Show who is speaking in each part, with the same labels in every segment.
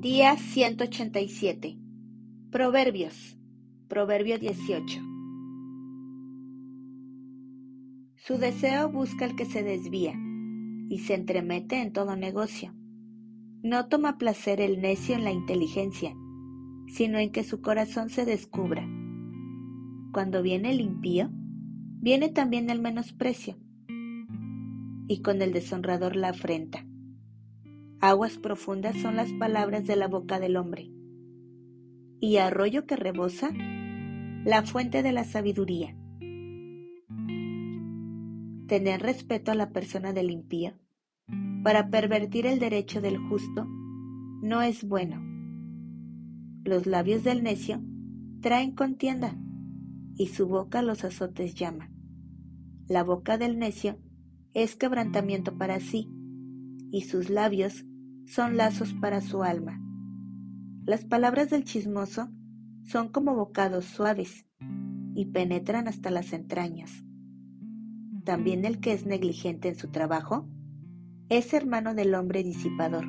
Speaker 1: Día 187. Proverbios. Proverbio 18. Su deseo busca al que se desvía y se entremete en todo negocio. No toma placer el necio en la inteligencia, sino en que su corazón se descubra. Cuando viene el impío, viene también el menosprecio, y con el deshonrador la afrenta. Aguas profundas son las palabras de la boca del hombre, y arroyo que rebosa, la fuente de la sabiduría. Tener respeto a la persona del impío para pervertir el derecho del justo no es bueno. Los labios del necio traen contienda y su boca los azotes llama. La boca del necio es quebrantamiento para sí y sus labios son lazos para su alma. Las palabras del chismoso son como bocados suaves y penetran hasta las entrañas. También el que es negligente en su trabajo es hermano del hombre disipador.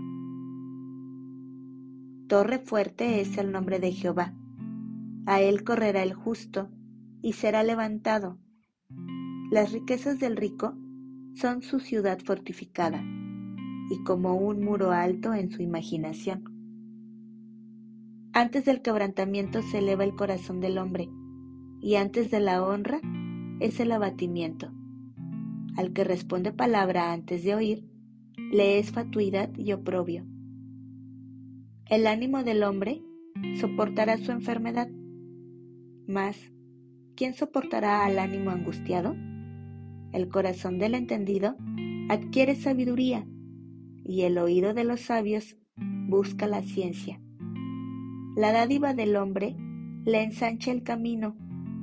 Speaker 1: Torre fuerte es el nombre de Jehová. A él correrá el justo y será levantado. Las riquezas del rico son su ciudad fortificada y como un muro alto en su imaginación. Antes del quebrantamiento se eleva el corazón del hombre, y antes de la honra es el abatimiento. Al que responde palabra antes de oír, le es fatuidad y oprobio. El ánimo del hombre soportará su enfermedad, mas ¿quién soportará al ánimo angustiado? El corazón del entendido adquiere sabiduría y el oído de los sabios busca la ciencia. La dádiva del hombre le ensancha el camino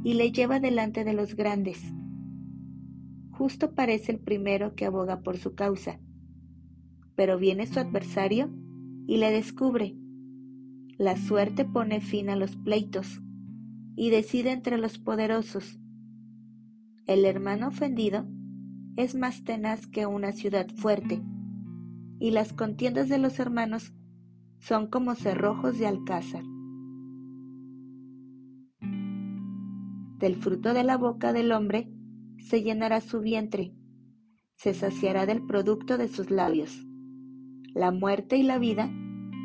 Speaker 1: y le lleva delante de los grandes. Justo parece el primero que aboga por su causa, pero viene su adversario y le descubre. La suerte pone fin a los pleitos y decide entre los poderosos. El hermano ofendido es más tenaz que una ciudad fuerte y las contiendas de los hermanos son como cerrojos de alcázar. Del fruto de la boca del hombre se llenará su vientre, se saciará del producto de sus labios. La muerte y la vida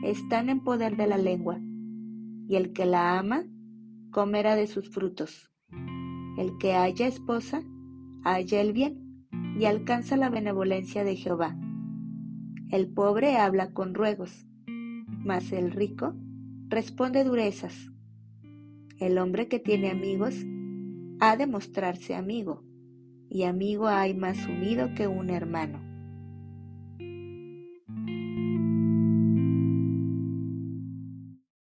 Speaker 1: están en poder de la lengua, y el que la ama comerá de sus frutos. El que haya esposa, halla el bien y alcanza la benevolencia de Jehová. El pobre habla con ruegos, mas el rico responde durezas. El hombre que tiene amigos ha de mostrarse amigo, y amigo hay más unido que un hermano.